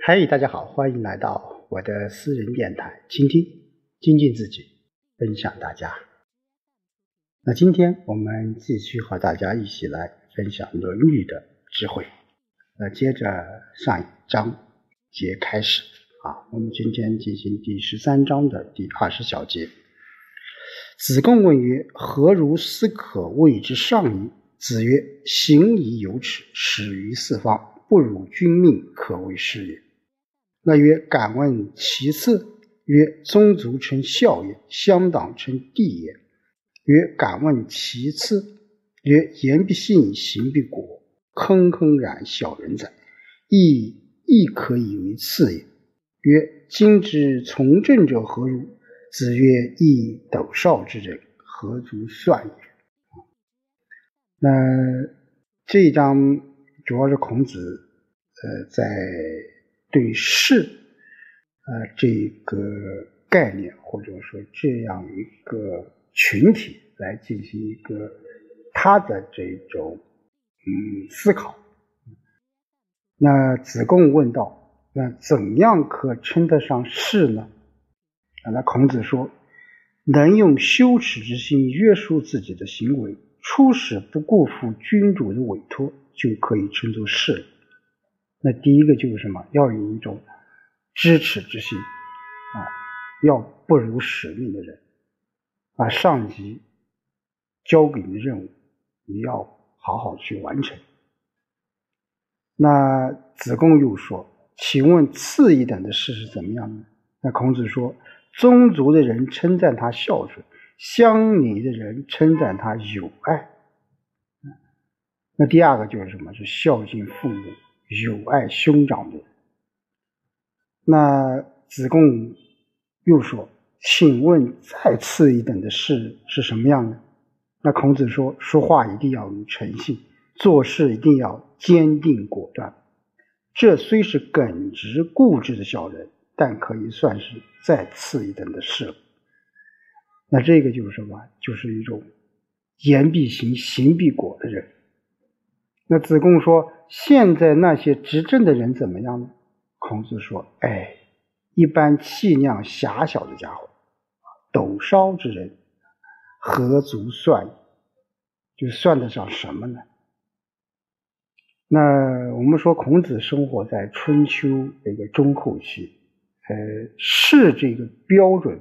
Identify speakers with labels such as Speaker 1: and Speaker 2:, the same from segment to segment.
Speaker 1: 嗨，大家好，欢迎来到我的私人电台，倾听、精进自己，分享大家。那今天我们继续和大家一起来分享《论语》的智慧。那接着上一章节开始啊，我们今天进行第十三章的第二十小节。子贡问曰：“何如斯可谓之上矣？”子曰：“行矣有耻，始于四方，不辱君命，可谓是也。”那曰：“敢问其次？”曰：“宗族称孝也，乡党称弟也。”曰：“敢问其次？”曰：“言必信，行必果。坑坑然小人哉！亦亦可以为次也。”曰：“今之从政者何如？”子曰：“亦斗少之人，何足算也？”那这一章主要是孔子，呃，在。对士，呃，这个概念或者说这样一个群体来进行一个他的这种嗯思考。那子贡问道：“那怎样可称得上士呢？”啊，那孔子说：“能用羞耻之心约束自己的行为，初始不辜负君主的委托，就可以称作士。”那第一个就是什么？要有一种知耻之心啊，要不辱使命的人，把上级交给你的任务，你要好好去完成。那子贡又说：“请问次一等的事是怎么样呢？”那孔子说：“宗族的人称赞他孝顺，乡里的人称赞他有爱。”那第二个就是什么？是孝敬父母。友爱兄长的，那子贡又说：“请问再次一等的事是什么样呢？”那孔子说：“说话一定要有诚信，做事一定要坚定果断。这虽是耿直固执的小人，但可以算是再次一等的事了。那这个就是什么？就是一种言必行，行必果的人。”那子贡说：“现在那些执政的人怎么样呢？”孔子说：“哎，一般气量狭小的家伙，斗烧之人，何足算？就算得上什么呢？”那我们说，孔子生活在春秋这个中后期，呃，是这个标准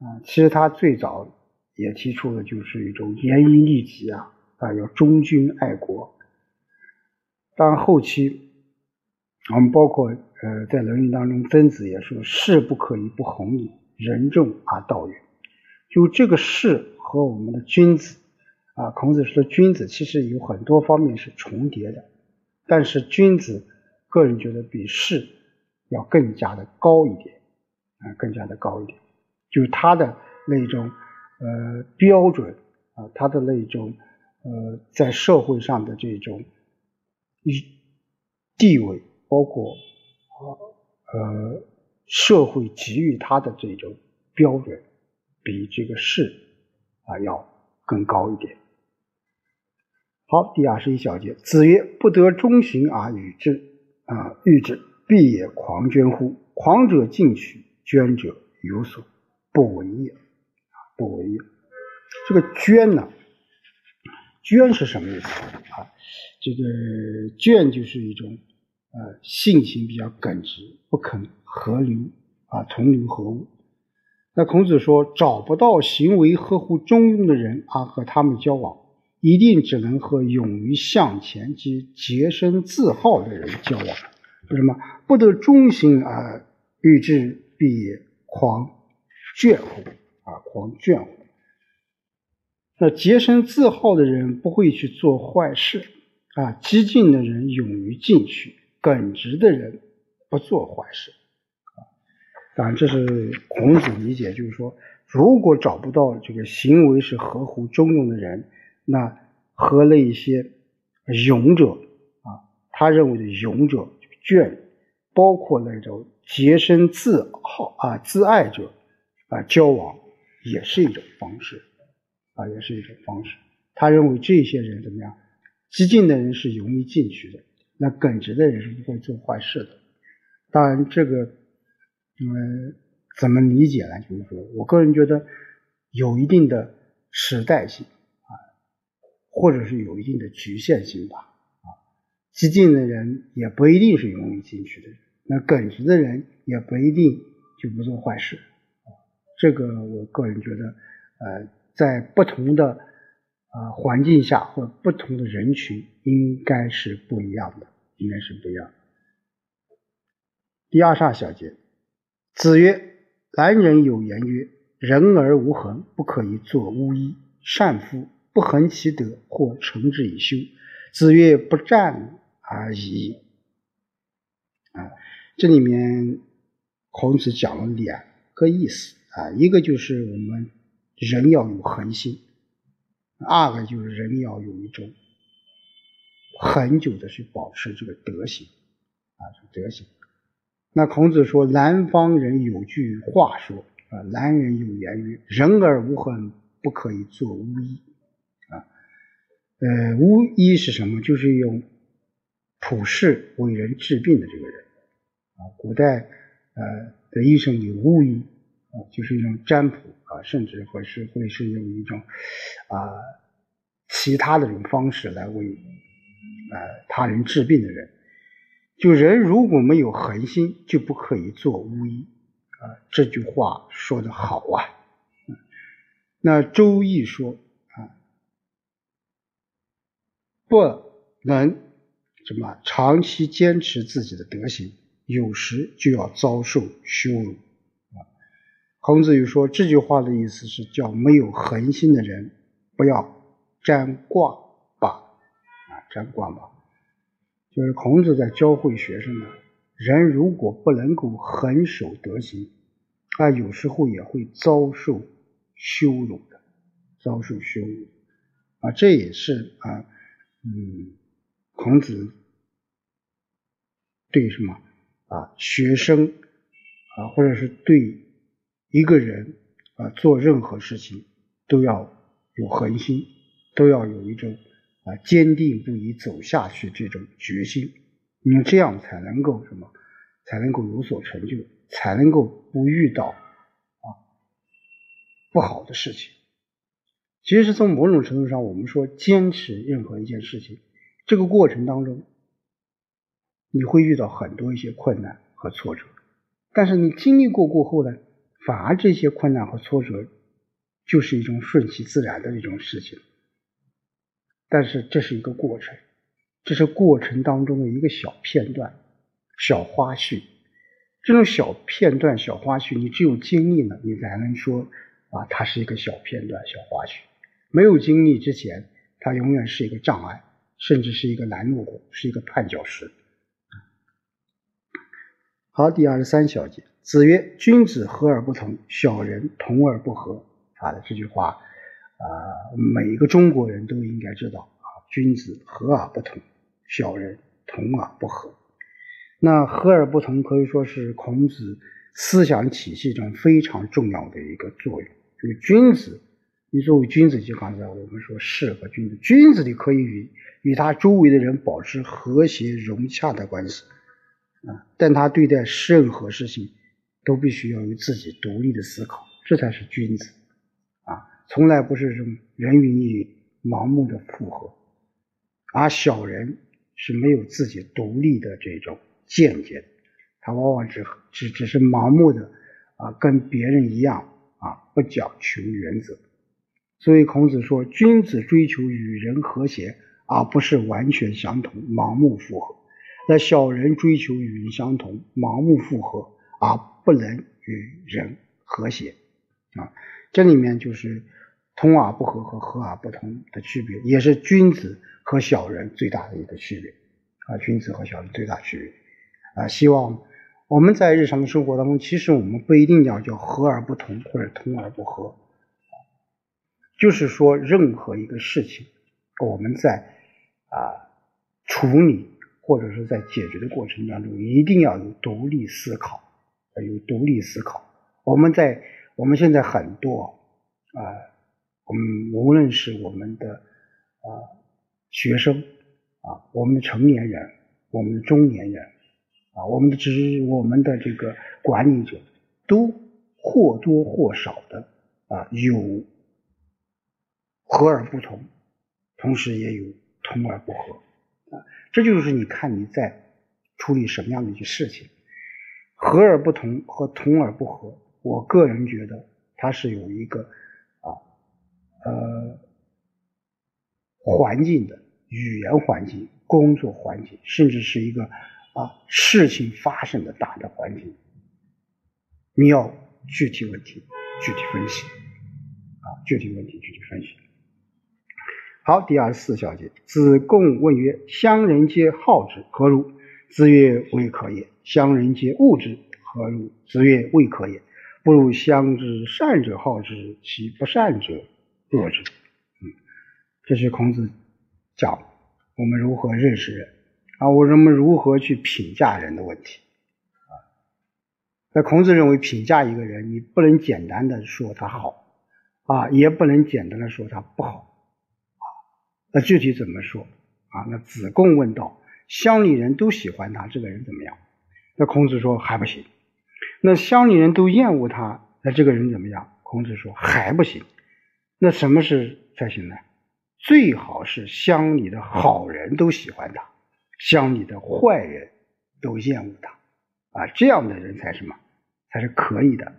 Speaker 1: 啊。其实他最早也提出的就是一种严于律己啊，啊，要忠君爱国。当后期，我们包括呃，在《论语》当中，曾子也说：“士不可以不弘毅，仁重而道远。”就这个士和我们的君子啊，孔子说君子其实有很多方面是重叠的，但是君子个人觉得比士要更加的高一点啊，更加的高一点，就是他的那种呃标准啊，他的那种呃在社会上的这种。以地位，包括啊呃社会给予他的这种标准，比这个士啊要更高一点。好，第二十一小节，子曰：“不得中行而与之啊，欲之，必也狂捐乎？狂者进取，捐者有所不为也。不为也。这个捐呢，捐是什么意思？”这个倦就是一种，呃，性情比较耿直，不肯合流啊，同流合污。那孔子说，找不到行为合乎中庸的人啊，和他们交往，一定只能和勇于向前及洁身自好的人交往。为什么？不得忠行而欲之，必狂倦乎？啊，狂倦乎？那洁身自好的人不会去做坏事。啊，激进的人勇于进取，耿直的人不做坏事。啊，当然这是孔子理解，就是说，如果找不到这个行为是合乎中庸的人，那和那一些勇者啊，他认为的勇者倦，包括那种洁身自好啊、自爱者啊交往，也是一种方式啊，也是一种方式。他认为这些人怎么样？激进的人是容易进去的，那耿直的人是不会做坏事的。当然，这个嗯怎么理解呢？就是说我个人觉得有一定的时代性啊，或者是有一定的局限性吧。啊，激进的人也不一定是容易进去的人，那耿直的人也不一定就不做坏事。啊这个我个人觉得，呃，在不同的呃环境下或不同的人群，应该是不一样的，应该是不一样。第二煞小节，子曰：“男人有言曰：‘人而无恒，不可以作巫医。’善夫，不恒其德，或成之以修。”子曰：“不战而已。”啊，这里面孔子讲了两个意思。啊，一个就是我们人要有恒心，二个就是人要有一种很久的去保持这个德行，啊，德行。那孔子说：“南方人有句话说，啊，南人有言曰：‘人而无恒，不可以做巫医。’啊，呃，巫医是什么？就是用普世为人治病的这个人。啊，古代呃的医生有巫医。”啊，就是一种占卜啊，甚至会是会是用一种啊其他的这种方式来为呃他人治病的人。就人如果没有恒心，就不可以做巫医啊。这句话说的好啊。那周易说啊，不能什么长期坚持自己的德行，有时就要遭受羞辱。孔子又说，这句话的意思是叫没有恒心的人不要占卦吧，啊，占卦吧，就是孔子在教会学生呢，人如果不能够恒守德行，啊，有时候也会遭受羞辱的，遭受羞辱，啊，这也是啊，嗯，孔子对什么啊学生啊，或者是对。一个人啊，做任何事情都要有恒心，都要有一种啊坚定不移走下去这种决心，你这样才能够什么，才能够有所成就，才能够不遇到啊不好的事情。其实从某种程度上，我们说坚持任何一件事情，这个过程当中，你会遇到很多一些困难和挫折，但是你经历过过后呢？反而这些困难和挫折就是一种顺其自然的一种事情，但是这是一个过程，这是过程当中的一个小片段、小花絮。这种小片段、小花絮，你只有经历了，你才能说啊，它是一个小片段、小花絮。没有经历之前，它永远是一个障碍，甚至是一个拦路虎，是一个绊脚石。好，第二十三小节。子曰：“君子和而不同，小人同而不和。”啊，这句话啊，每一个中国人都应该知道啊。君子和而不同，小人同而不和。那和而不同可以说是孔子思想体系中非常重要的一个作用。就是君子，你作为君子，就刚才我们说士和君子，君子你可以与与他周围的人保持和谐融洽的关系啊，但他对待任何事情。都必须要有自己独立的思考，这才是君子啊！从来不是这种人云亦云、盲目的附和，而小人是没有自己独立的这种见解，他往往只只只是盲目的啊，跟别人一样啊，不讲求原则。所以孔子说，君子追求与人和谐，而不是完全相同、盲目附和；那小人追求与人相同、盲目附和，而。不能与人和谐啊，这里面就是同而不和和和而不同的区别，也是君子和小人最大的一个区别啊。君子和小人最大区别啊，希望我们在日常生活当中，其实我们不一定要叫和而不同或者同而不和，就是说任何一个事情，我们在啊处理或者是在解决的过程当中，一定要有独立思考。有独立思考。我们在我们现在很多啊，我们无论是我们的啊学生啊，我们的成年人，我们的中年人啊，我们的职我们的这个管理者都或多或少的啊有和而不同，同时也有同而不和啊，这就是你看你在处理什么样的一些事情，和而不同和同而不和，我个人觉得它是有一个啊呃环境的语言环境、工作环境，甚至是一个。啊，事情发生的大的环境，你要具体问题具体分析，啊，具体问题具体分析。好，第二十四小节，子贡问曰：“乡人皆好之，何如？”子曰：“未可也。”乡人皆恶之，何如？子曰：“未可也。不如乡之善者好之，其不善者恶之。”嗯，这是孔子讲我们如何认识人。啊，我们如何去评价人的问题？啊，那孔子认为评价一个人，你不能简单的说他好，啊，也不能简单的说他不好，啊，那具体怎么说？啊，那子贡问道：乡里人都喜欢他，这个人怎么样？那孔子说还不行。那乡里人都厌恶他，那这个人怎么样？孔子说还不行。那什么是才行呢？最好是乡里的好人都喜欢他。乡里的坏人都厌恶他，啊，这样的人才什么？才是可以的，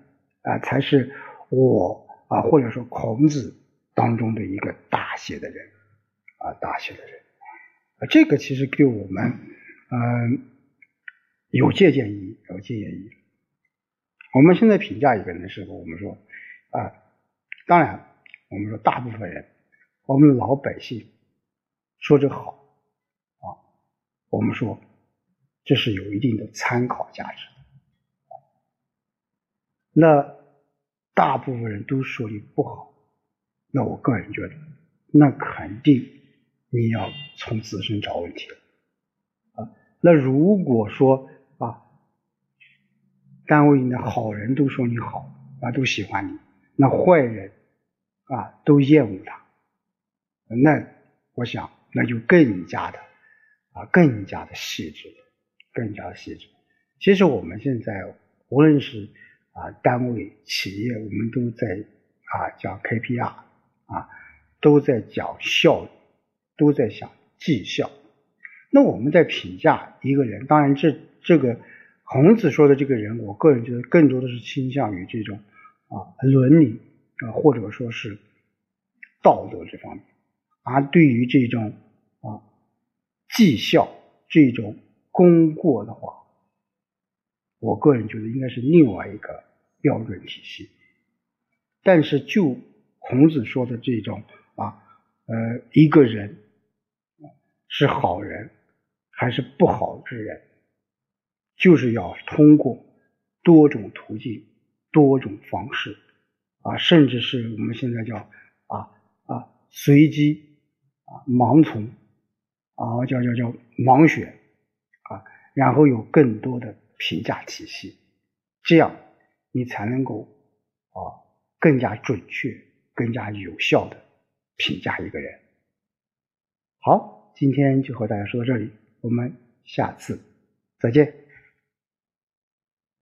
Speaker 1: 啊，才是我啊，或者说孔子当中的一个大写的人，啊，大写的人，啊，这个其实给我们，嗯，有借鉴意义，有借鉴意义。我们现在评价一个人的时候，我们说，啊，当然，我们说大部分人，我们老百姓说这好。啊我们说，这是有一定的参考价值的。那大部分人都说你不好，那我个人觉得，那肯定你要从自身找问题了。啊，那如果说，单位里的好人都说你好啊，都喜欢你，那坏人啊都厌恶他，那我想那就更加的。啊，更加的细致，更加的细致。其实我们现在无论是啊单位、企业，我们都在啊讲 KPI，啊都在讲效率，都在想绩效。那我们在评价一个人，当然这这个孔子说的这个人，我个人觉得更多的是倾向于这种啊伦理啊或者说是道德这方面，而对于这种啊。绩效这种功过的话，我个人觉得应该是另外一个标准体系。但是就孔子说的这种啊，呃，一个人是好人还是不好之人，就是要通过多种途径、多种方式啊，甚至是我们现在叫啊啊随机啊盲从。啊，叫叫叫盲选啊，然后有更多的评价体系，这样你才能够啊更加准确、更加有效的评价一个人。好，今天就和大家说到这里，我们下次再见。